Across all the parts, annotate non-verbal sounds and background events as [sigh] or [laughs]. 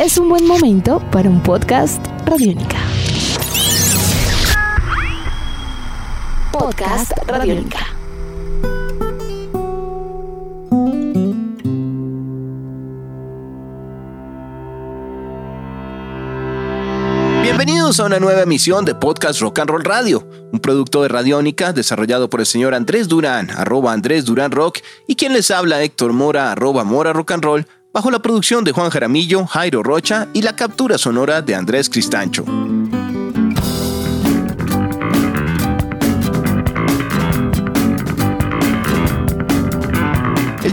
es un buen momento para un podcast Radiónica. Podcast Radiónica. Bienvenidos a una nueva emisión de Podcast Rock and Roll Radio, un producto de Radiónica desarrollado por el señor Andrés Durán, arroba Andrés Durán Rock, y quien les habla Héctor Mora, arroba Mora Rock and Roll, bajo la producción de Juan Jaramillo, Jairo Rocha y la captura sonora de Andrés Cristancho.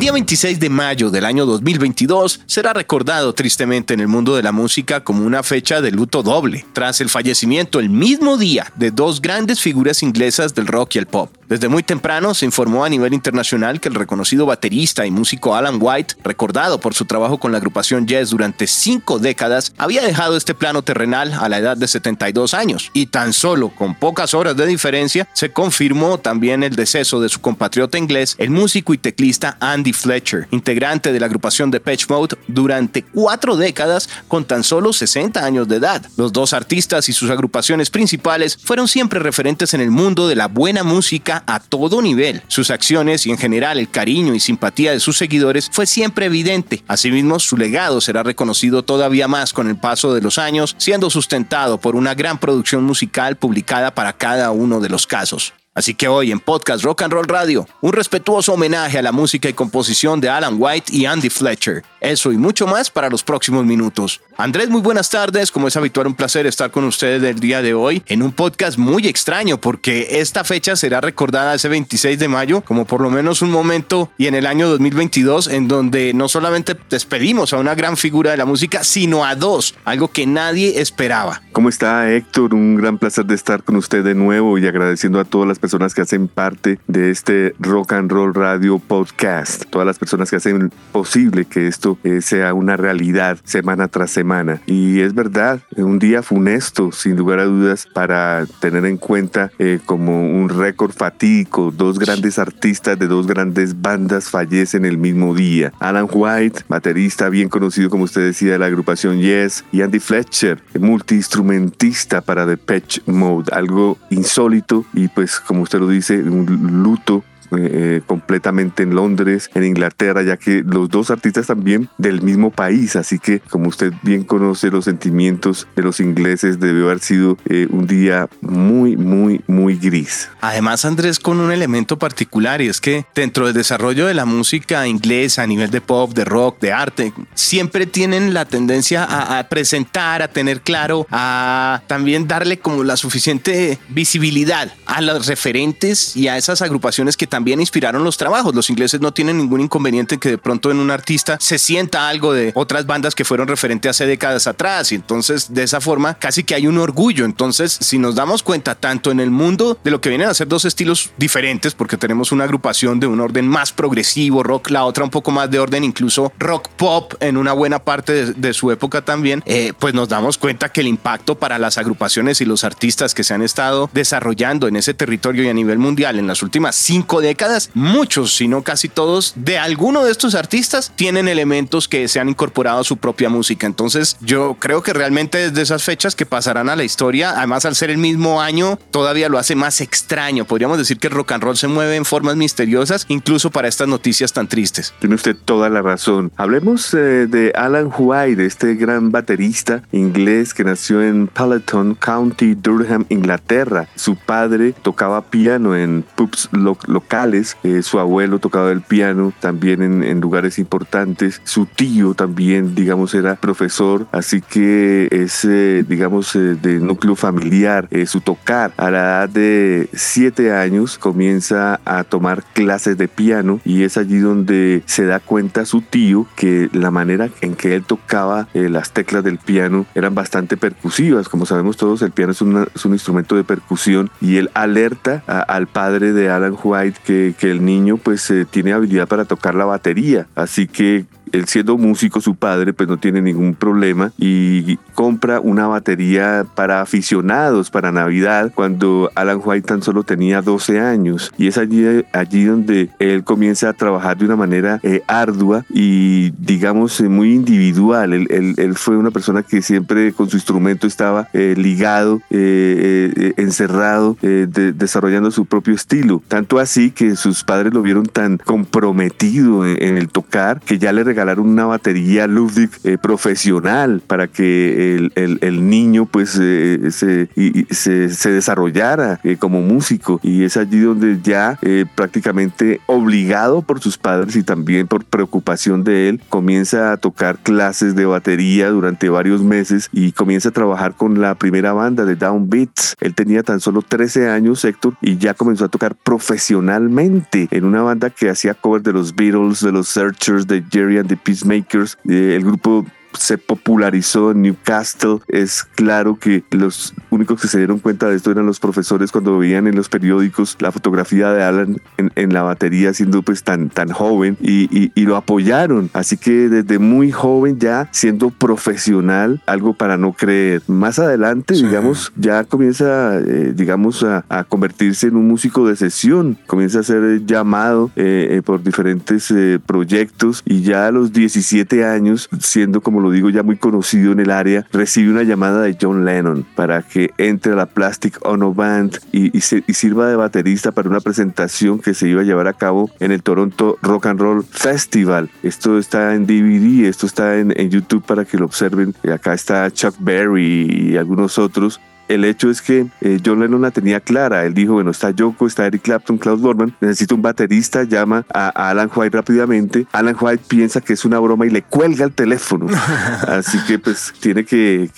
Día 26 de mayo del año 2022 será recordado tristemente en el mundo de la música como una fecha de luto doble, tras el fallecimiento el mismo día de dos grandes figuras inglesas del rock y el pop. Desde muy temprano se informó a nivel internacional que el reconocido baterista y músico Alan White, recordado por su trabajo con la agrupación Yes durante cinco décadas, había dejado este plano terrenal a la edad de 72 años. Y tan solo con pocas horas de diferencia se confirmó también el deceso de su compatriota inglés, el músico y teclista Andy Fletcher, integrante de la agrupación de Patch Mode durante cuatro décadas con tan solo 60 años de edad. Los dos artistas y sus agrupaciones principales fueron siempre referentes en el mundo de la buena música a todo nivel. Sus acciones y en general el cariño y simpatía de sus seguidores fue siempre evidente. Asimismo, su legado será reconocido todavía más con el paso de los años, siendo sustentado por una gran producción musical publicada para cada uno de los casos. Así que hoy en Podcast Rock and Roll Radio, un respetuoso homenaje a la música y composición de Alan White y Andy Fletcher. Eso y mucho más para los próximos minutos. Andrés, muy buenas tardes. Como es habitual, un placer estar con ustedes el día de hoy en un podcast muy extraño porque esta fecha será recordada ese 26 de mayo como por lo menos un momento y en el año 2022 en donde no solamente despedimos a una gran figura de la música, sino a dos, algo que nadie esperaba. ¿Cómo está Héctor? Un gran placer de estar con usted de nuevo y agradeciendo a todas las personas que hacen parte de este Rock and Roll Radio Podcast, todas las personas que hacen posible que esto eh, sea una realidad semana tras semana. Y es verdad, un día funesto, sin lugar a dudas, para tener en cuenta eh, como un récord fatídico. Dos grandes artistas de dos grandes bandas fallecen el mismo día. Alan White, baterista bien conocido, como usted decía, de la agrupación Yes, y Andy Fletcher, multiinstrumentista para The Patch Mode. Algo insólito y pues como usted lo dice, un luto eh, completamente en Londres, en Inglaterra, ya que los dos artistas también del mismo país, así que como usted bien conoce los sentimientos de los ingleses, debió haber sido eh, un día muy, muy, muy gris. Además, Andrés, con un elemento particular y es que dentro del desarrollo de la música inglesa a nivel de pop, de rock, de arte, siempre tienen la tendencia a, a presentar, a tener claro, a también darle como la suficiente visibilidad a los referentes y a esas agrupaciones que también inspiraron los trabajos. Los ingleses no tienen ningún inconveniente en que de pronto en un artista se sienta algo de otras bandas que fueron referentes hace décadas atrás y entonces de esa forma casi que hay un orgullo. Entonces, si nos damos cuenta tanto en el mundo de lo que vienen a ser dos estilos diferentes, porque tenemos una agrupación de un orden más progresivo, rock, la otra un poco más de orden incluso rock pop en una buena parte de, su época también, eh, pues nos damos cuenta que el impacto para las agrupaciones y los artistas que se han estado desarrollando en ese territorio y a nivel mundial en las últimas cinco décadas, muchos, si no casi todos, de alguno de estos artistas tienen elementos que se han incorporado a su propia música. Entonces, yo creo que realmente desde esas fechas que pasarán a la historia, además al ser el mismo año, todavía lo hace más extraño. Podríamos decir que el rock and roll se mueve en formas misteriosas, incluso para estas noticias tan tristes. Tiene usted toda la razón. Hablemos eh, de Alan White, este gran baterista inglés que nació en Paletton County, Durham, Inglaterra. Su padre tocaba piano en pubs locales eh, su abuelo tocaba el piano también en, lugares importantes, su tío también, digamos, era profesor, así que es, digamos, eh, de núcleo familiar, eh, su tocar. A la edad de siete años comienza a tomar clases de piano y es allí donde se da cuenta su tío que la manera en que él tocaba las teclas del piano eran bastante percusivas. Como sabemos todos, el piano es, un instrumento de percusión y él alerta al padre de Alan White que, el niño pues eh, tiene habilidad para tocar la batería. Así que él siendo músico, su padre, pues no tiene ningún problema y compra una batería para aficionados para Navidad cuando Alan White tan solo tenía 12 años. Y es allí, allí donde él comienza a trabajar de una manera eh, ardua y digamos eh, muy individual. Él, fue una persona que siempre con su instrumento estaba eh, ligado, encerrado, desarrollando su propio estilo. Tanto así que sus padres lo vieron tan comprometido en, el tocar que ya le regalaron una batería Ludwig profesional para que el, niño pues se, se, desarrollara como músico. Y es allí donde ya prácticamente obligado por sus padres y también por preocupación de él, comienza a tocar clases de batería durante varios meses y comienza a trabajar con la primera banda de Down Beats. Él tenía tan solo 13 años, Héctor, y ya comenzó a tocar profesionalmente en una banda que hacía covers de los Beatles, de los Searchers, de Jerry the Peacemakers. Eh, el grupo se popularizó en Newcastle. Es claro que los únicos que se dieron cuenta de esto eran los profesores cuando veían en los periódicos la fotografía de Alan en, la batería siendo pues tan, tan joven y, lo apoyaron. Así que desde muy joven ya siendo profesional, algo para no creer. Más adelante, digamos, ya comienza, eh, digamos, a, convertirse en un músico de sesión. Comienza a ser llamado eh, eh, por diferentes proyectos y ya a los 17 años, siendo como lo digo ya muy conocido en el área, recibe una llamada de John Lennon para que entre a la Plastic Ono Band y, sirva de baterista para una presentación que se iba a llevar a cabo en el Toronto Rock and Roll Festival. Esto está en DVD, esto está en, en YouTube para que lo observen. Acá está Chuck Berry y algunos otros el hecho es que eh, John Lennon la tenía clara. Él dijo, bueno, está Yoko, está Eric Clapton, Klaus Borman, necesito un baterista, llama a, Alan White rápidamente. Alan White piensa que es una broma y le cuelga el teléfono. [laughs] Así que pues tiene que,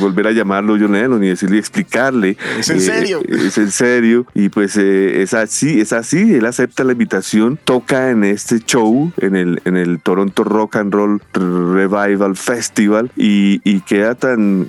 volver a llamarlo John Lennon y decirle, explicarle. Es en eh, serio. es en serio. Y pues eh, es así, es así. Él acepta la invitación, toca en este show, en el, en el Toronto Rock and Roll Revival Festival y, y queda tan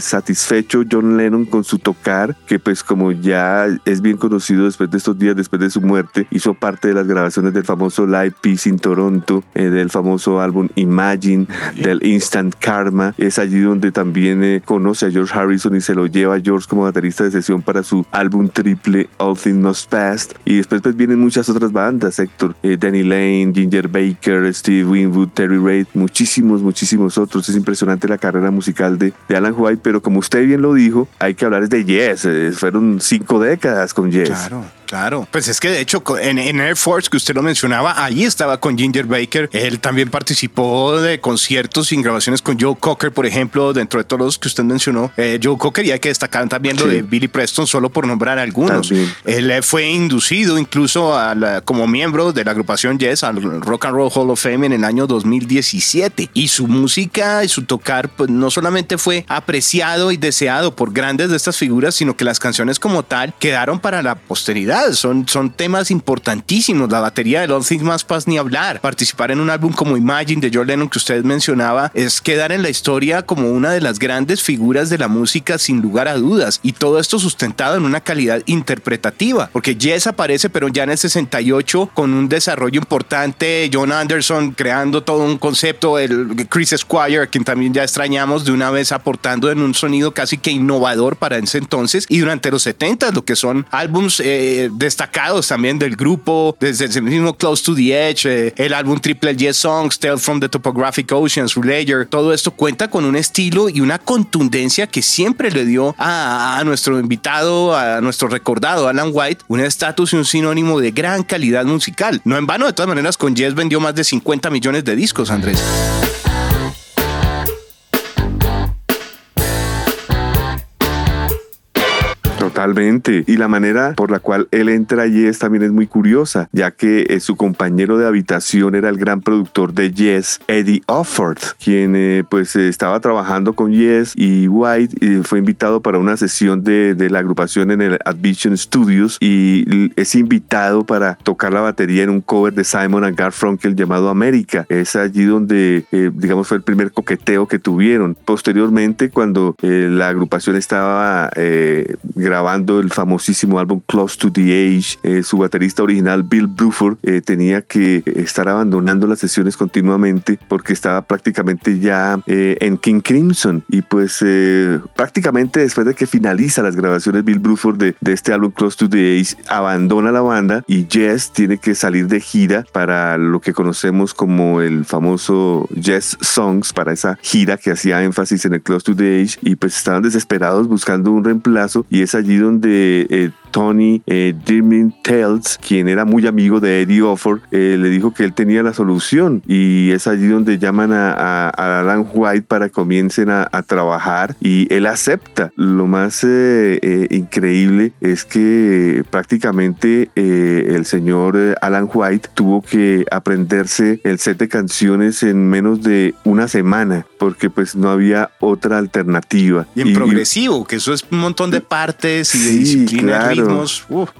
satisfecho John Lennon con su tocar, que pues como ya es bien conocido después de estos días, después de su muerte, hizo parte de las grabaciones del famoso Live Peace in Toronto, eh, del famoso álbum Imagine, del Instant Karma. Es allí donde también eh, conoce a George Harrison y se lo lleva a George como baterista de sesión para su álbum triple All Things Must Pass. Y después pues vienen muchas otras bandas, Héctor, eh, Danny Lane, Ginger Baker, Steve Winwood, Terry Reid, muchísimos, muchísimos otros. Es impresionante la carrera musical de, de Alan White, pero como usted bien lo dijo, hay que hablar de Yes. Eh, fueron cinco décadas con Yes. Claro, pues es que de hecho en, Air Force, que usted lo mencionaba, ahí estaba con Ginger Baker. Él también participó de conciertos y grabaciones con Joe Cocker, por ejemplo, dentro de todos los que usted mencionó. Eh, Joe Cocker, y hay que destacar también lo de Billy Preston, solo por nombrar algunos. Él eh, fue inducido incluso a como miembro de la agrupación Yes al Rock and Roll Hall of Fame en el año 2017. Y su música y su tocar, pues no solamente fue apreciado y deseado por grandes de estas figuras, sino que las canciones como tal quedaron para la posteridad son, son temas importantísimos. La batería de All Things Más Paz ni hablar. Participar en un álbum como Imagine de John Lennon que usted mencionaba es quedar en la historia como una de las grandes figuras de la música sin lugar a dudas. Y todo esto sustentado en una calidad interpretativa. Porque Jess aparece pero ya en el 68 con un desarrollo importante. John Anderson creando todo un concepto. El Chris Squire, quien también ya extrañamos de una vez aportando en un sonido casi que innovador para ese entonces. Y durante los 70 lo que son álbums eh, destacados también del grupo, desde el mismo Close to the Edge, eh, el álbum Triple Yes Songs, Tale from the Topographic Oceans, Layer, todo esto cuenta con un estilo y una contundencia que siempre le dio a, nuestro invitado, a nuestro recordado Alan White, un estatus y un sinónimo de gran calidad musical. No en vano, de todas maneras, con Yes vendió más de 50 millones de discos, Andrés. Totalmente. Y la manera por la cual él entra a Yes también es muy curiosa, ya que eh, su compañero de habitación era el gran productor de Yes, Eddie Offord, quien eh, pues estaba trabajando con Yes y White y fue invitado para una sesión de, la agrupación en el Advision Studios y es invitado para tocar la batería en un cover de Simon and Garfunkel llamado América. Es allí donde, eh, digamos, fue el primer coqueteo que tuvieron. Posteriormente, cuando la agrupación estaba grabando grabando el famosísimo álbum Close to the Age, eh, su baterista original Bill Bruford eh, tenía que estar abandonando las sesiones continuamente porque estaba prácticamente ya en King Crimson. Y pues prácticamente después de que finaliza las grabaciones Bill Bruford de, de este álbum Close to the Age abandona la banda y Jess tiene que salir de gira para lo que conocemos como el famoso Jess Songs para esa gira que hacía énfasis en el Close to the Age. Y pues estaban desesperados buscando un reemplazo y es allí donde eh, Tony eh, Tales, quien era muy amigo de Eddie Offer, eh, le dijo que él tenía la solución y es allí donde llaman a, Alan White para que comiencen a, trabajar y él acepta. Lo más eh, eh, increíble es que prácticamente el señor Alan White tuvo que aprenderse el set de canciones en menos de una semana porque pues no había otra alternativa. Y en progresivo, que eso es un montón de partes y de disciplina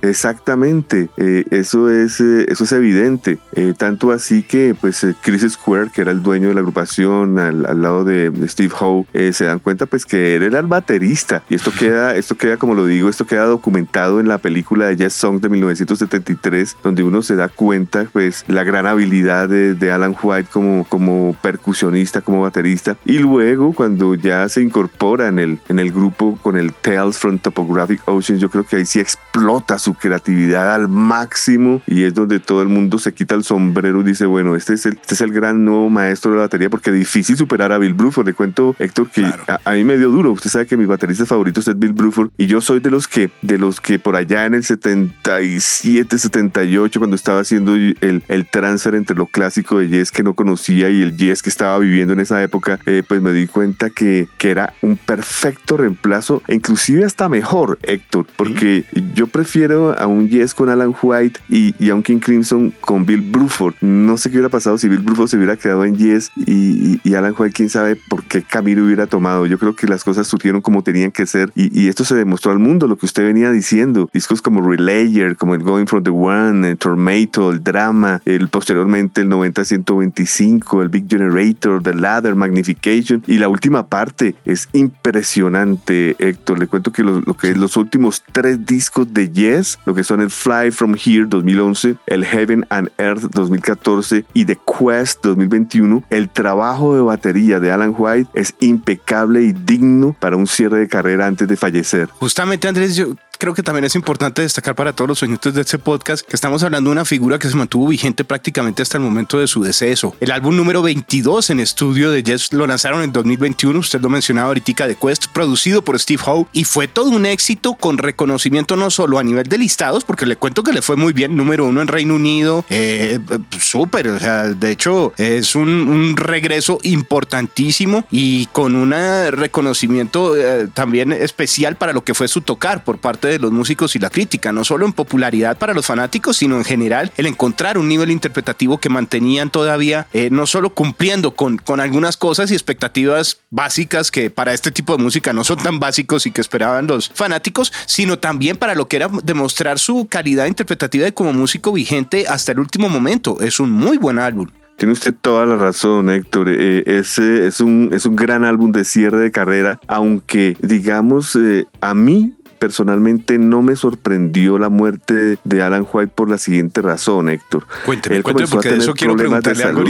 Exactamente, eh, eso, es, eh, eso es evidente. Eh, tanto así que pues Chris Square, que era el dueño de la agrupación al, lado de, Steve Howe, se dan cuenta pues que él era el baterista. Y esto queda, [laughs] esto queda, como lo digo, esto queda documentado en la película de Jazz Song de 1973, donde uno se da cuenta pues la gran habilidad de, Alan White como, como percusionista, como baterista. Y luego cuando ya se incorpora en el, en el grupo con el Tales from Topographic Oceans, yo creo que ahí sí explota su creatividad al máximo y es donde todo el mundo se quita el sombrero y dice, bueno, este es el, este es el gran nuevo maestro de la batería porque es difícil superar a Bill Bruford. Le cuento, Héctor, que a, mí me dio duro. Usted sabe que mi baterista favorito es Bill Bruford y yo soy de los que, de los que por allá en el 77, 78, cuando estaba haciendo el, el transfer entre lo clásico de Yes que no conocía y el Yes que estaba viviendo en esa época, eh, pues me di cuenta que, que era un perfecto reemplazo e inclusive hasta mejor, Héctor, porque yo prefiero a un Yes con Alan White y, a un King Crimson con Bill Bruford. No sé qué hubiera pasado si Bill Bruford se hubiera quedado en Yes y, Alan White, quién sabe por qué camino hubiera tomado. Yo creo que las cosas surgieron como tenían que ser y, esto se demostró al mundo, lo que usted venía diciendo. Discos como Relayer, como el Going from the One, el Tormato, el Drama, el posteriormente el 90-125, el Big Generator, The Ladder, Magnification y la última parte es impresionante, Héctor. Le cuento que lo, lo que los últimos tres discos discos de Yes, lo que son el Fly From Here 2011, el Heaven and Earth 2014 y The Quest 2021, el trabajo de batería de Alan White es impecable y digno para un cierre de carrera antes de fallecer. Justamente Andrés, yo creo que también es importante destacar para todos los oyentes de este podcast que estamos hablando de una figura que se mantuvo vigente prácticamente hasta el momento de su deceso. El álbum número 22 en estudio de Jess lo lanzaron en 2021, usted lo mencionaba ahorita, de Quest, producido por Steve Howe y fue todo un éxito con reconocimiento no solo a nivel de listados, porque le cuento que le fue muy bien, número uno en Reino Unido, eh, súper, o sea, de hecho es un, regreso importantísimo y con un reconocimiento eh, también especial para lo que fue su tocar por parte de de los músicos y la crítica, no solo en popularidad para los fanáticos, sino en general el encontrar un nivel interpretativo que mantenían todavía eh, no solo cumpliendo con, con algunas cosas y expectativas básicas que para este tipo de música no son tan básicos y que esperaban los fanáticos, sino también para lo que era demostrar su calidad interpretativa de como músico vigente hasta el último momento. Es un muy buen álbum. Tiene usted toda la razón, Héctor. Eh, ese es un, es un gran álbum de cierre de carrera, aunque digamos, eh, a mí personalmente no me sorprendió la muerte de Alan White por la siguiente razón, Héctor. Cuénteme, cuénteme porque de eso quiero preguntarle algo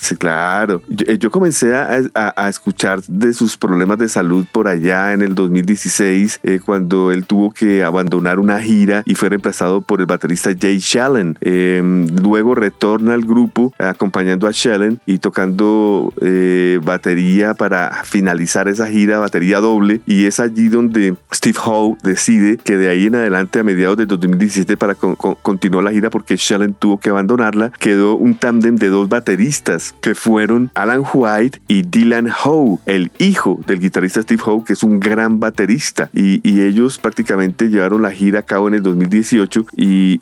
Sí. claro. Eh, yo, comencé a, escuchar de sus problemas de salud por allá en el 2016, eh, cuando él tuvo que abandonar una gira y fue reemplazado por el baterista Jay Shallen. Em, luego retorna al grupo acompañando a Shallen y tocando eh, batería para finalizar esa gira, batería doble, y es allí donde Steve Howe decide que de ahí en adelante, a mediados de 2017, para continuar la gira, porque Shellen tuvo que abandonarla, quedó un tándem de dos bateristas que fueron Alan White y Dylan Howe, el hijo del guitarrista Steve Howe, que es un gran baterista. Y, ellos prácticamente llevaron la gira a cabo en el 2018 y,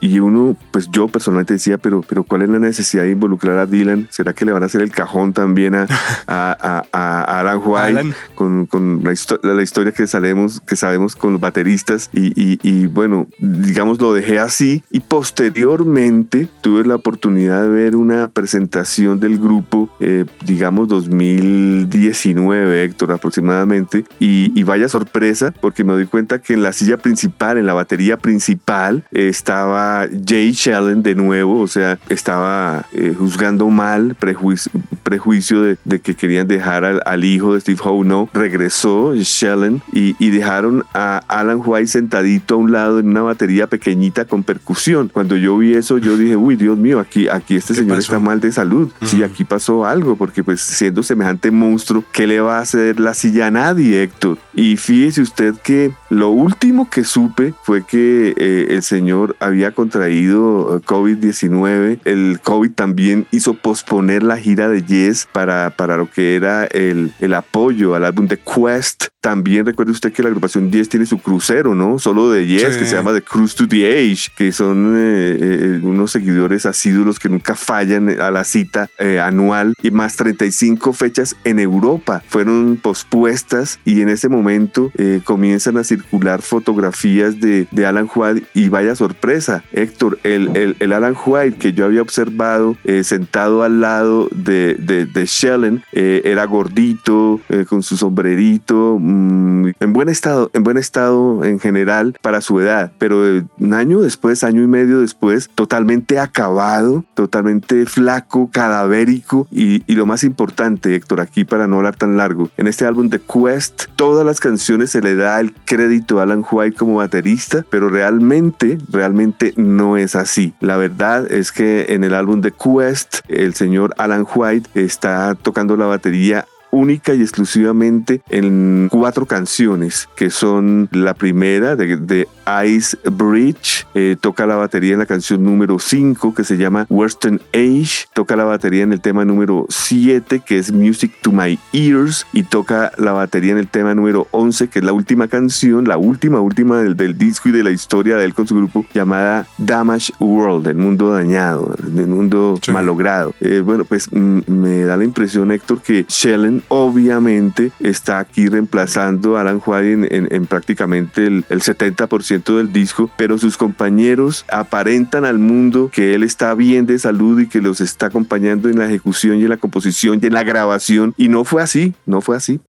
y, uno, pues yo personalmente decía, pero, pero ¿cuál es la necesidad de involucrar a Dylan? ¿Será que le van a hacer el cajón también a, a, a, Alan White [laughs] con, con la, la, historia que sabemos, que sabemos los, con los bateristas y, bueno, digamos lo dejé así. Y posteriormente tuve la oportunidad de ver una presentación del grupo, eh, digamos 2019, Héctor, aproximadamente, y, y, vaya sorpresa porque me doy cuenta que en la silla principal, en la batería principal, estaba Jay Shellen de nuevo, o sea, estaba eh, juzgando mal, prejuicio, prejuicio de, de, que querían dejar al, al hijo de Steve Howe, no, regresó Shellen y, y dejaron a Alan White sentadito a un lado en una batería pequeñita con percusión. Cuando yo vi eso, yo dije, uy, Dios mío, aquí, aquí este señor está mal de salud. Sí, aquí pasó algo, porque pues siendo semejante monstruo, ¿qué le va a hacer la silla a nadie, Héctor? Y fíjese usted que lo último que supe fue que eh, el señor había contraído eh, COVID-19. El COVID también hizo posponer la gira de Yes para, para lo que era el, el apoyo al álbum de Quest. También recuerde usted que la agrupación Yes tiene su crucero, ¿no? Solo de Yes, que se llama The Cruise to the Age, que son eh, unos seguidores asíduos que nunca fallan a la cita anual y más 35 fechas en Europa fueron pospuestas y en ese momento comienzan a circular fotografías de, de Alan White y vaya sorpresa, Héctor, el, el, Alan White que yo había observado eh, sentado al lado de, de, de Shellen eh, era gordito, eh, con su sombrerito, mm, en buen estado, en buen estado en general para su edad, pero un año después, año y medio después, totalmente acabado, totalmente flaco, cadavérico y, y lo más importante, Héctor, aquí para no hablar tan largo, en este álbum de Quest, todas las canciones se le da el crédito a Alan White como baterista, pero realmente, realmente no es así. La verdad es que en el álbum de Quest, el señor Alan White está tocando la batería única y exclusivamente en cuatro canciones, que son la primera de, Ice Bridge, eh, toca la batería en la canción número 5 que se llama Western Age, toca la batería en el tema número 7 que es Music to My Ears y toca la batería en el tema número 11 que es la última canción, la última, última del, del disco y de la historia de él con su grupo llamada Damage World, el mundo dañado, el mundo malogrado. Eh, bueno, pues mm, me da la impresión, Héctor, que Shellen obviamente está aquí reemplazando a Alan White en, prácticamente el, 70% del disco, pero sus compañeros aparentan al mundo que él está bien de salud y que los está acompañando en la ejecución y en la composición y en la grabación. Y no fue así, no fue así.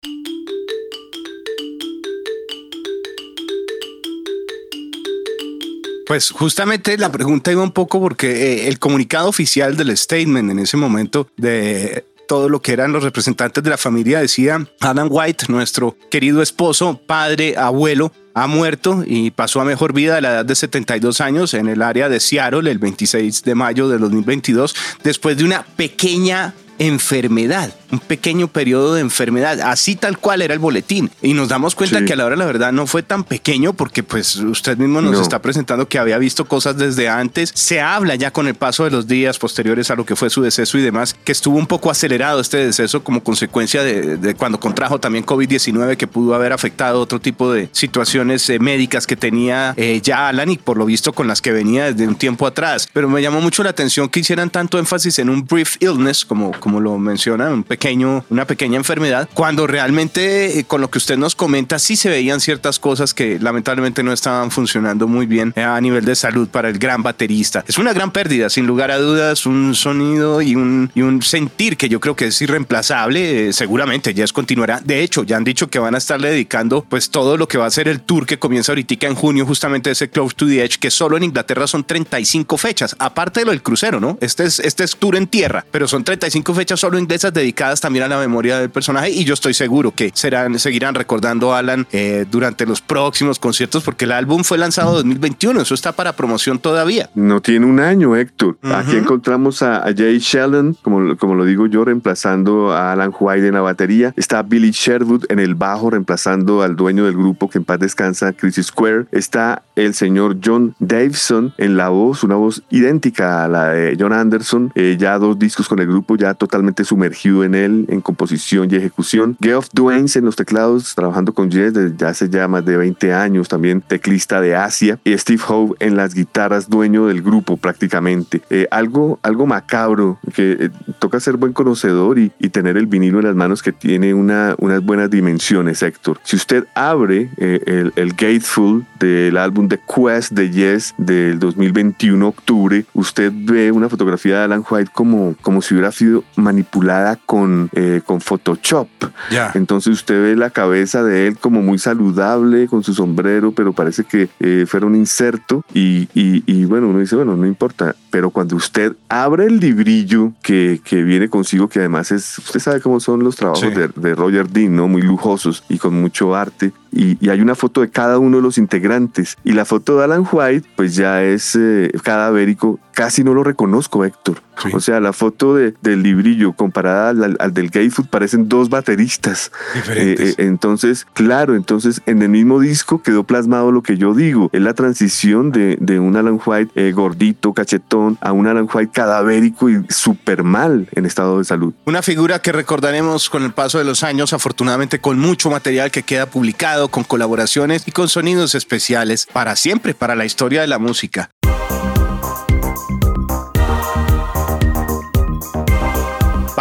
Pues justamente la pregunta iba un poco porque eh, el comunicado oficial del statement en ese momento de todo lo que eran los representantes de la familia, decía Adam White, nuestro querido esposo, padre, abuelo, ha muerto y pasó a mejor vida a la edad de 72 años en el área de Seattle el 26 de mayo de 2022 después de una pequeña enfermedad, un pequeño periodo de enfermedad, así tal cual era el boletín. Y nos damos cuenta que a la hora la verdad no fue tan pequeño porque pues usted mismo nos está presentando que había visto cosas desde antes. Se habla ya con el paso de los días posteriores a lo que fue su deceso y demás, que estuvo un poco acelerado este deceso como consecuencia de, cuando contrajo también COVID-19 que pudo haber afectado otro tipo de situaciones eh, médicas que tenía eh, ya Alan y por lo visto con las que venía desde un tiempo atrás. Pero me llamó mucho la atención que hicieran tanto énfasis en un brief illness como como lo menciona, un pequeño, una pequeña enfermedad, cuando realmente eh, con lo que usted nos comenta sí se veían ciertas cosas que lamentablemente no estaban funcionando muy bien eh, a nivel de salud para el gran baterista. Es una gran pérdida, sin lugar a dudas, un sonido y un, y un sentir que yo creo que es irreemplazable. Eh, seguramente es continuará. De hecho, ya han dicho que van a estarle dedicando pues todo lo que va a ser el tour que comienza ahorita en junio, justamente ese Close to the Edge, que solo en Inglaterra son 35 fechas, aparte de lo del crucero, ¿no? Este es, este es tour en tierra, pero son 35 fechas solo inglesas dedicadas también a la memoria del personaje y yo estoy seguro que serán, seguirán recordando a Alan eh, durante los próximos conciertos porque el álbum fue lanzado en 2021, eso está para promoción todavía. No tiene un año, Héctor. Aquí encontramos a, Jay Sheldon, como, como lo digo yo, reemplazando a Alan White en la batería. Está Billy Sherwood en el bajo, reemplazando al dueño del grupo que en paz descansa, Chris Square. Está el señor John Davison en la voz, una voz idéntica a la de John Anderson. Eh, ya dos discos con el grupo, ya totalmente sumergido en en composición y ejecución. Geoff Duanes en los teclados, trabajando con Jess desde hace ya más de 20 años, también teclista de Asia. Y Steve Howe en las guitarras, dueño del grupo prácticamente. Eh, algo, algo macabro, que eh, toca ser buen conocedor y, tener el vinilo en las manos que tiene una, unas buenas dimensiones, Héctor. Si usted abre eh, el, el Gateful del álbum The Quest de Yes del 2021, octubre, usted ve una fotografía de Alan White como, como si hubiera sido manipulada con, eh, con Photoshop. Entonces usted ve la cabeza de él como muy saludable, con su sombrero, pero parece que eh, fuera un inserto. Y, y, bueno, uno dice, bueno, no importa. Pero cuando usted abre el librillo que, que viene consigo, que además es, usted sabe cómo son los trabajos de, de Roger Dean, ¿no? Muy lujosos y con mucho arte y, hay una foto de cada uno de los integrantes. Y la foto de Alan White, pues ya es eh, cadavérico. Casi no lo reconozco, Héctor. O sea, la foto de, del librillo comparada al, del Gay Food parecen dos bateristas. Diferentes. Eh, eh, entonces, claro, entonces en el mismo disco quedó plasmado lo que yo digo. Es la transición de, de un Alan White gordito, cachetón, a un Alan White cadavérico y súper mal en estado de salud. Una figura que recordaremos con el paso de los años, afortunadamente con mucho material que queda publicado con colaboraciones y con sonidos especiales para siempre, para la historia de la música.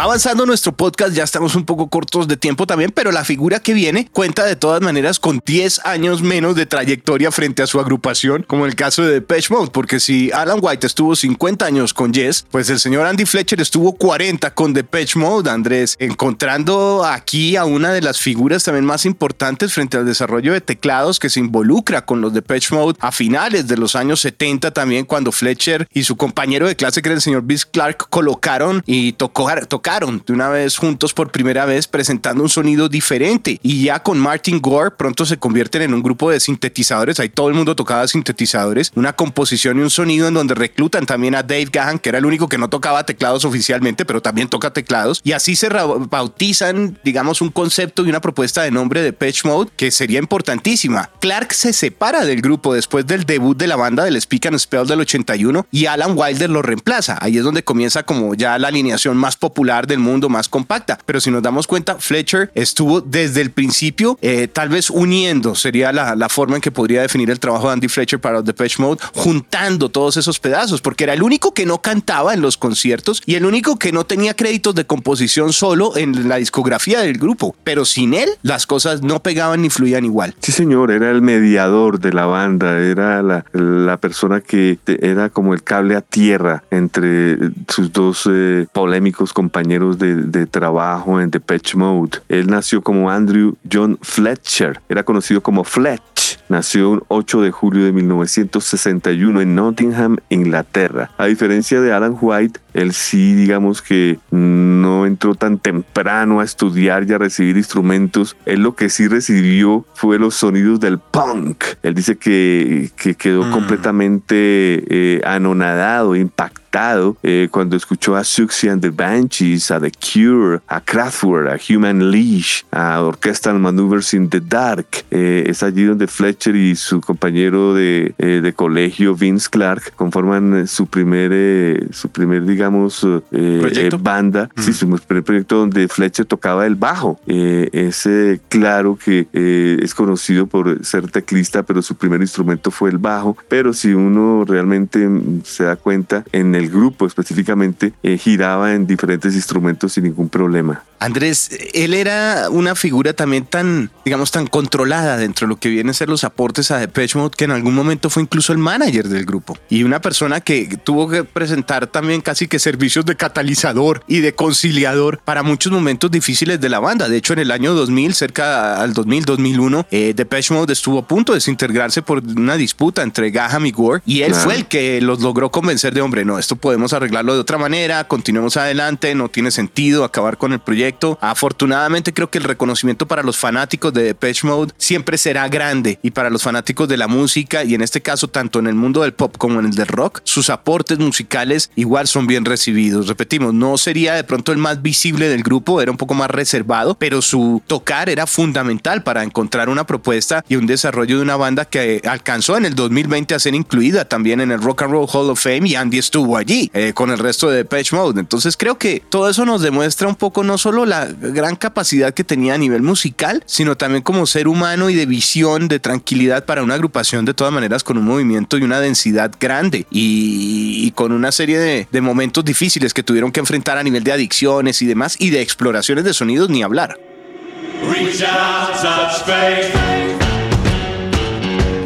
Avanzando nuestro podcast, ya estamos un poco cortos de tiempo también, pero la figura que viene cuenta de todas maneras con 10 años menos de trayectoria frente a su agrupación, como el caso de Depeche Mode, porque si Alan White estuvo 50 años con Yes, pues el señor Andy Fletcher estuvo 40 con Depeche Mode, Andrés, encontrando aquí a una de las figuras también más importantes frente al desarrollo de teclados que se involucra con los Depeche Mode a finales de los años 70 también cuando Fletcher y su compañero de clase que era el señor Vince Clark colocaron y tocaron de una vez juntos por primera vez presentando un sonido diferente y ya con Martin Gore pronto se convierten en un grupo de sintetizadores, ahí todo el mundo tocaba sintetizadores, una composición y un sonido en donde reclutan también a Dave Gahan, que era el único que no tocaba teclados oficialmente, pero también toca teclados, y así se bautizan, digamos, un concepto y una propuesta de nombre de Patch Mode que sería importantísima. Clark se separa del grupo después del debut de la banda del Speak and Spell del 81 y Alan Wilder lo reemplaza. Ahí es donde comienza como ya la alineación más popular del mundo más compacta. Pero si nos damos cuenta, Fletcher estuvo desde el principio, eh, tal vez uniendo, sería la, la, forma en que podría definir el trabajo de Andy Fletcher para The Depeche Mode, juntando todos esos pedazos, porque era el único que no cantaba en los conciertos y el único que no tenía créditos de composición solo en la discografía del grupo. Pero sin él, las cosas no pegaban ni fluían igual. Sí, señor, era el mediador de la banda, era la, la persona que era como el cable a tierra entre sus dos eh, polémicos compañeros de, trabajo en Depeche Mode. Él nació como Andrew John Fletcher, era conocido como Fletch. Nació el 8 de julio de 1961 en Nottingham, Inglaterra. A diferencia de Alan White, él sí, digamos que no entró tan temprano a estudiar y a recibir instrumentos. Él lo que sí recibió fue los sonidos del punk. Él dice que, que quedó mm. completamente eh, anonadado, impactado eh, cuando escuchó a Suxy and the Banshees, a The Cure, a Kraftwerk, a Human Leash, a Orchestral Maneuvers in the Dark. Eh, es allí donde Fletcher y su compañero de, eh, de colegio, Vince Clark, conforman su primer, su primer digamos, banda. Sí, su primer proyecto donde Fletcher tocaba el bajo. es claro que es conocido por ser teclista, pero su primer instrumento fue el bajo. Pero si uno realmente se da cuenta, en el el grupo específicamente eh, giraba en diferentes instrumentos sin ningún problema. Andrés, él era una figura también tan, digamos, tan controlada dentro de lo que vienen a ser los aportes a Depeche Mode que en algún momento fue incluso el manager del grupo y una persona que tuvo que presentar también casi que servicios de catalizador y de conciliador para muchos momentos difíciles de la banda. De hecho, en el año 2000, cerca al 2000-2001, eh, Depeche Mode estuvo a punto de desintegrarse por una disputa entre Gaham y Gore y él fue el que los logró convencer de, hombre, no, esto podemos arreglarlo de otra manera, continuemos adelante, no tiene sentido acabar con el proyecto Afortunadamente creo que el reconocimiento para los fanáticos de Depeche Mode siempre será grande y para los fanáticos de la música y en este caso tanto en el mundo del pop como en el del rock, sus aportes musicales igual son bien recibidos. Repetimos, no sería de pronto el más visible del grupo, era un poco más reservado, pero su tocar era fundamental para encontrar una propuesta y un desarrollo de una banda que alcanzó en el 2020 a ser incluida también en el Rock and Roll Hall of Fame y Andy estuvo allí eh, con el resto de Depeche Mode. Entonces creo que todo eso nos demuestra un poco no solo la gran capacidad que tenía a nivel musical, sino también como ser humano y de visión, de tranquilidad para una agrupación de todas maneras con un movimiento y una densidad grande y, con una serie de momentos difíciles que tuvieron que enfrentar a nivel de adicciones y demás y de exploraciones de sonidos ni hablar.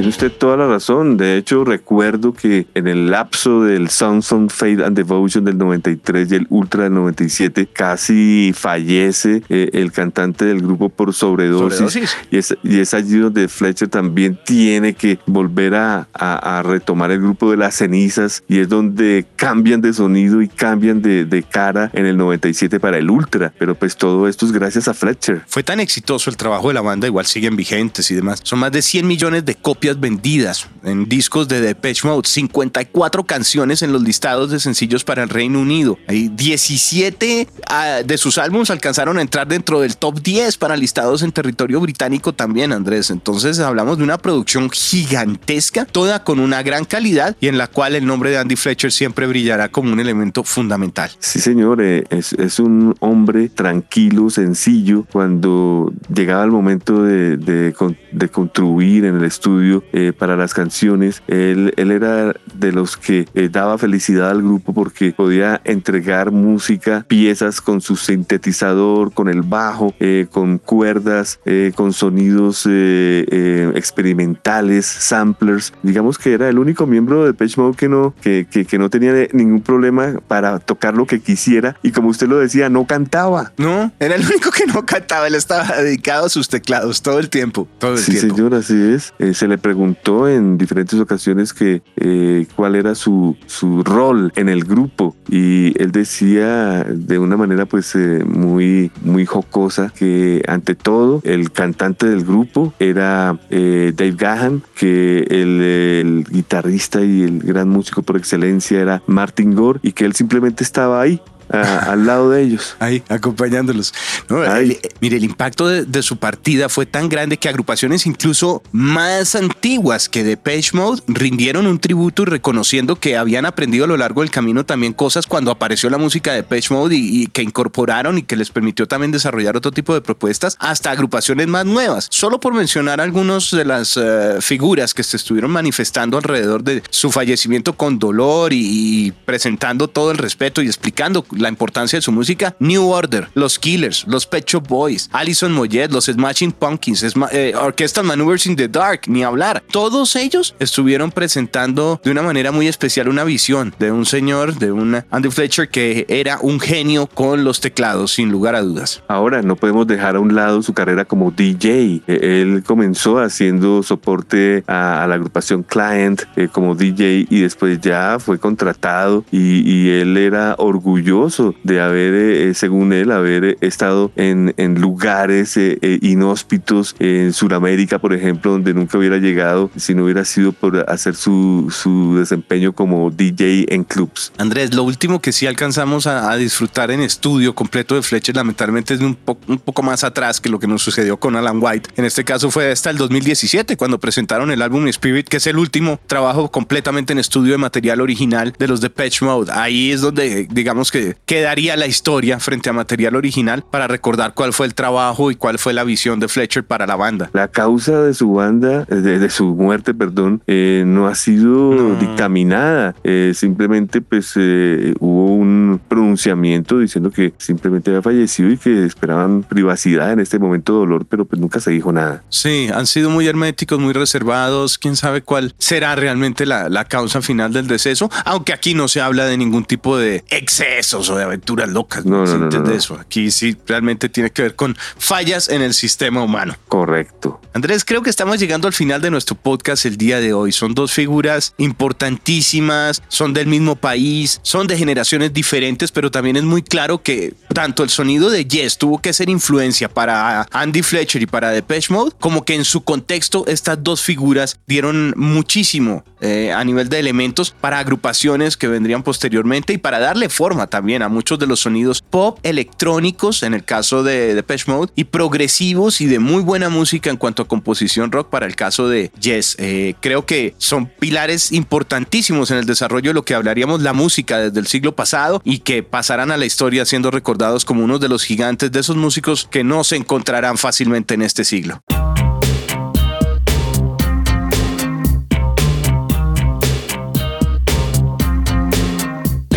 Tiene usted toda la razón. De hecho, recuerdo que en el lapso del Sons on Fate and Devotion del 93 y el Ultra del 97, casi fallece eh, el cantante del grupo por sobredosis. Y, es, y es allí donde Fletcher también tiene que volver a, a, retomar el grupo de las cenizas y es donde cambian de sonido y cambian de, de cara en el 97 para el Ultra. Pero pues todo esto es gracias a Fletcher. Fue tan exitoso el trabajo de la banda, igual siguen vigentes y demás. Son más de 100 millones de copias vendidas en discos de Depeche Mode, 54 canciones en los listados de sencillos para el Reino Unido. Hay 17 ah, de sus álbumes alcanzaron a entrar dentro del top 10 para listados en territorio británico también, Andrés. Entonces hablamos de una producción gigantesca, toda con una gran calidad y en la cual el nombre de Andy Fletcher siempre brillará como un elemento fundamental. Sí, señor, eh, es, un hombre tranquilo, sencillo. Cuando llegaba el momento de contribuir en el estudio, eh, para las canciones. Él, él, era de los que eh, daba felicidad al grupo porque podía entregar música, piezas con su sintetizador, con el bajo, eh, con cuerdas, con sonidos experimentales, samplers. Digamos que era el único miembro de Pitch Mode que no, que, que, que no tenía ningún problema para tocar lo que quisiera y como usted lo decía, no cantaba. No, era el único que no cantaba. Él estaba dedicado a sus teclados todo el tiempo. Todo el sí, tiempo. señor, así es. se le preguntó en diferentes ocasiones que eh, cuál era su, su rol en el grupo y él decía de una manera pues eh, muy, muy jocosa que ante todo el cantante del grupo era eh, Dave Gahan, que el guitarrista y el gran músico por excelencia era Martin Gore y que él simplemente estaba ahí al lado de ellos. Ahí, acompañándolos. mire, el impacto de, su partida fue tan grande que agrupaciones incluso más antiguas que Depeche Mode rindieron un tributo y reconociendo que habían aprendido a lo largo del camino también cosas cuando apareció la música de Depeche Mode y, que incorporaron y que les permitió también desarrollar otro tipo de propuestas hasta agrupaciones más nuevas. Solo por mencionar algunas de las eh, figuras que se estuvieron manifestando alrededor de su fallecimiento con dolor y presentando todo el respeto y explicando la importancia de su música, New Order, los Killers, los Pet Shop Boys, Alison Moyet, los Smashing Pumpkins, eh, Orchestral Maneuvers in the Dark, ni hablar. Todos ellos estuvieron presentando de una manera muy especial una visión de un señor, de un Andy Fletcher que era un genio con los teclados, sin lugar a dudas. Ahora, no podemos dejar a un lado su carrera como DJ. E, él comenzó haciendo soporte a, la agrupación Client eh, como DJ y después ya fue contratado y, y él era orgulloso de haber, eh, según él, haber estado en, en lugares eh, eh, inhóspitos en Sudamérica, por ejemplo, donde nunca hubiera llegado si no hubiera sido por hacer su, su desempeño como DJ en clubs. Andrés, lo último que sí alcanzamos a, disfrutar en estudio completo de Fletcher, lamentablemente es un, un poco más atrás que lo que nos sucedió con Alan White. En este caso fue hasta el 2017, cuando presentaron el álbum Spirit, que es el último trabajo completamente en estudio de material original de los de Patch Mode. Ahí es donde, digamos que quedaría la historia frente a material original para recordar cuál fue el trabajo y cuál fue la visión de Fletcher para la banda. La causa de su banda, de, su muerte, perdón, eh, no ha sido dictaminada. Eh, simplemente pues eh, hubo un pronunciamiento diciendo que simplemente había fallecido y que esperaban privacidad en este momento de dolor, pero pues nunca se dijo nada. Sí, han sido muy herméticos, muy reservados. Quién sabe cuál será realmente la, la causa final del deceso, aunque aquí no se habla de ningún tipo de excesos o de aventuras locas. No, no, no, eso. Aquí sí realmente tiene que ver con fallas en el sistema humano. Correcto. Andrés, creo que estamos llegando al final de nuestro podcast el día de hoy. Son dos figuras importantísimas, son del mismo país, son de generaciones diferentes, pero también es muy claro que tanto el sonido de Yes tuvo que ser influencia para Andy Fletcher y para Depeche Mode, como que en su contexto estas dos figuras dieron muchísimo eh, a nivel de elementos para agrupaciones que vendrían posteriormente y para darle forma también a muchos de los sonidos pop electrónicos en el caso de Depeche Mode y progresivos y de muy buena música en cuanto a composición rock para el caso de Yes. Eh, creo que son pilares importantísimos en el desarrollo de lo que hablaríamos la música desde el siglo pasado y que pasarán a la historia siendo recordados como uno de los gigantes de esos músicos que no se encontrarán fácilmente en este siglo.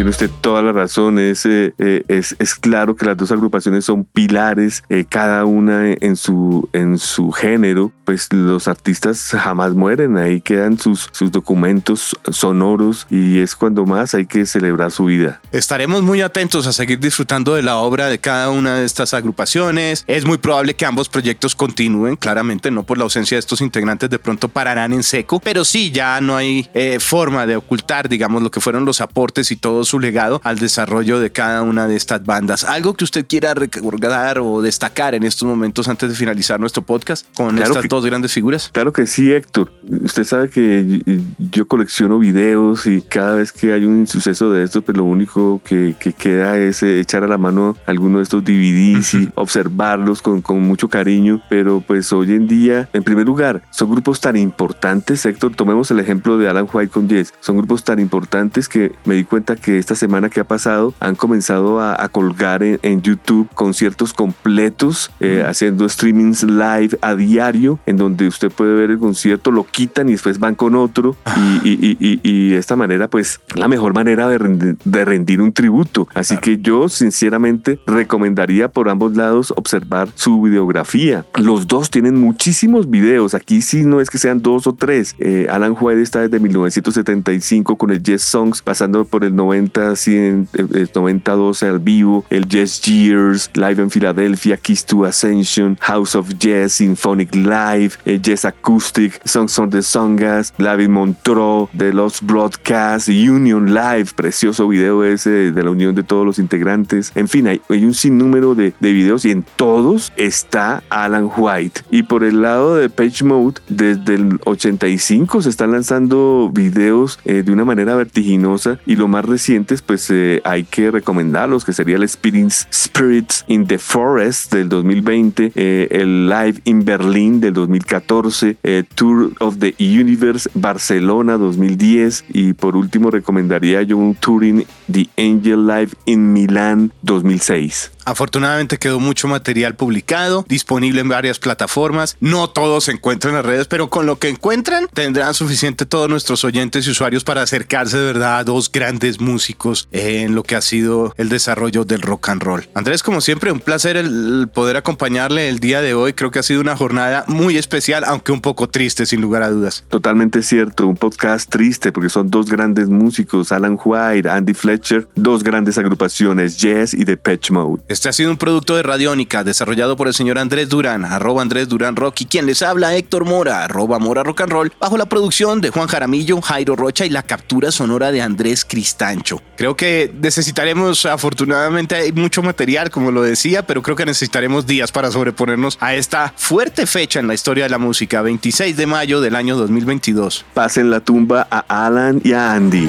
Tiene usted toda la razón, es, eh, eh, es, es, claro que las dos agrupaciones son pilares, eh, cada una en su, en su género, pues los artistas jamás mueren, ahí quedan sus, sus documentos sonoros y es cuando más hay que celebrar su vida. Estaremos muy atentos a seguir disfrutando de la obra de cada una de estas agrupaciones, es muy probable que ambos proyectos continúen, claramente no por la ausencia de estos integrantes de pronto pararán en seco, pero sí, ya no hay forma de ocultar, digamos, lo que fueron los aportes y todos su legado al desarrollo de cada una de estas bandas. ¿Algo que usted quiera recordar o destacar en estos momentos antes de finalizar nuestro podcast con estas dos grandes figuras? Claro que sí, Héctor. Usted sabe que yo colecciono videos y cada vez que hay un suceso de esto, pues lo único que, queda es eh, echar a la mano alguno de estos DVDs y observarlos con, con mucho cariño. Pero pues hoy en día, en primer lugar, son grupos tan importantes, Héctor, tomemos el ejemplo de Alan White con Yes, son grupos tan importantes que me di cuenta que esta semana que ha pasado han comenzado a, colgar en, YouTube conciertos completos, eh, haciendo streamings live a diario, en donde usted puede ver el concierto, lo quitan y después van con otro. Y, de esta manera, pues, la mejor manera de rendir, un tributo. Así que yo, sinceramente, recomendaría por ambos lados observar su videografía. Los dos tienen muchísimos videos. Aquí sí no es que sean dos o tres. Eh, Alan White está desde 1975 con el Jazz Songs, pasando por el 90 90, 12 al vivo, el Jazz Years, Live en Filadelfia, Kiss to Ascension, House of Jazz, Symphonic Live, el Jazz Acoustic, Songs on the Songas, Live in Montreux, The Lost Broadcast, Union Live, precioso video ese de la unión de todos los integrantes. En fin, hay, un sinnúmero de, de videos y en todos está Alan White. Y por el lado de Page Mode, desde el 85 se están lanzando videos eh, de una manera vertiginosa y lo más reciente pues eh, hay que recomendarlos, que sería el Spirits, Spirits in the Forest del 2020, eh, el Live in Berlin del 2014, eh, Tour of the Universe Barcelona 2010 y por último recomendaría yo un Touring The Angel Live in Milán 2006. Afortunadamente quedó mucho material publicado, disponible en varias plataformas. No todos se encuentran en las redes, pero con lo que encuentran tendrán suficiente todos nuestros oyentes y usuarios para acercarse de verdad a dos grandes músicos en lo que ha sido el desarrollo del rock and roll. Andrés, como siempre, un placer el poder acompañarle el día de hoy. Creo que ha sido una jornada muy especial, aunque un poco triste, sin lugar a dudas. Totalmente cierto, un podcast triste porque son dos grandes músicos, Alan White, Andy Fletcher, dos grandes agrupaciones, Jazz y The Patch Mode. Este ha sido un producto de Radiónica desarrollado por el señor Andrés Durán, arroba Andrés Durán Rock y quien les habla Héctor Mora, arroba Mora Rock and Roll, bajo la producción de Juan Jaramillo, Jairo Rocha y la captura sonora de Andrés Cristancho. Creo que necesitaremos, afortunadamente hay mucho material, como lo decía, pero creo que necesitaremos días para sobreponernos a esta fuerte fecha en la historia de la música, 26 de mayo del año 2022. Pasen la tumba a Alan y a Andy.